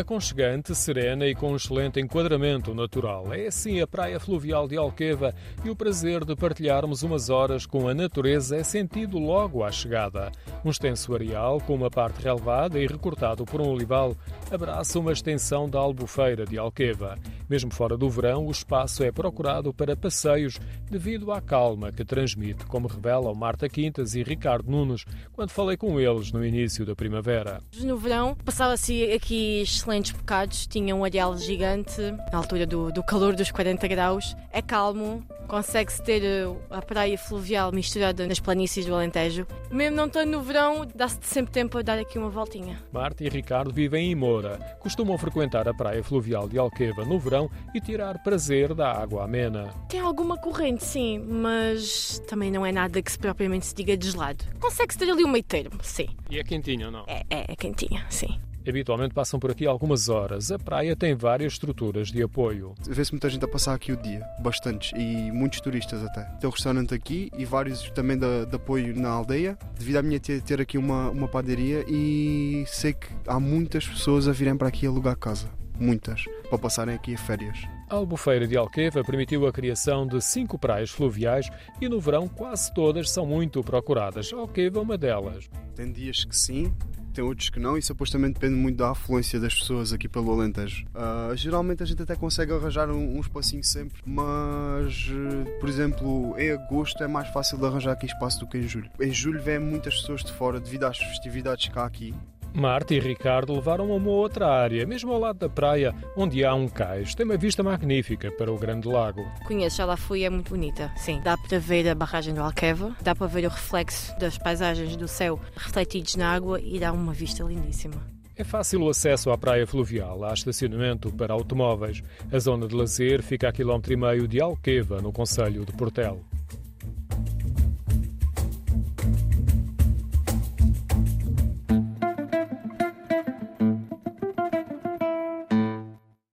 Aconchegante, serena e com um excelente enquadramento natural. É assim a praia fluvial de Alqueva e o prazer de partilharmos umas horas com a natureza é sentido logo à chegada. Um extenso areal com uma parte relevada e recortado por um olival abraça uma extensão da albufeira de Alqueva. Mesmo fora do verão, o espaço é procurado para passeios devido à calma que transmite, como revelam Marta Quintas e Ricardo Nunes quando falei com eles no início da primavera. No verão, passava-se aqui excelentes bocados, tinha um areal gigante, na altura do, do calor dos 40 graus. É calmo, consegue-se ter eh, a praia fluvial misturada nas planícies do Alentejo. Mesmo não estando no verão, dá-se sempre tempo a dar aqui uma voltinha. Marta e Ricardo vivem em Moura. Costumam frequentar a praia fluvial de Alqueva no verão e tirar prazer da água amena. Tem alguma corrente, sim, mas também não é nada que se propriamente se diga de gelado. Consegue-se ter ali um meio termo, sim. E é quentinho ou não? É, é, é quentinha, sim. Habitualmente passam por aqui algumas horas. A praia tem várias estruturas de apoio. Vê-se muita gente a passar aqui o dia, bastantes, e muitos turistas até. Tem um restaurante aqui e vários também de, de apoio na aldeia, devido à minha tia ter aqui uma, uma padaria e sei que há muitas pessoas a virem para aqui alugar casa. Muitas, para passarem aqui a férias. A Albufeira de Alqueva permitiu a criação de cinco praias fluviais e no verão quase todas são muito procuradas. Alqueva é uma delas. Tem dias que sim, tem outros que não e supostamente depende muito da afluência das pessoas aqui pelo Alentejo. Uh, geralmente a gente até consegue arranjar um, um espacinho sempre, mas uh, por exemplo em agosto é mais fácil de arranjar aqui espaço do que em julho. Em julho vêm muitas pessoas de fora devido às festividades cá aqui. Marta e Ricardo levaram a uma outra área, mesmo ao lado da praia, onde há um cais. Tem uma vista magnífica para o Grande Lago. Conheço, já lá fui, é muito bonita. Sim, dá para ver a barragem do Alqueva, dá para ver o reflexo das paisagens do céu refletidos na água e dá uma vista lindíssima. É fácil o acesso à praia fluvial, há estacionamento para automóveis. A zona de lazer fica a quilómetro e meio de Alqueva, no Conselho de Portel.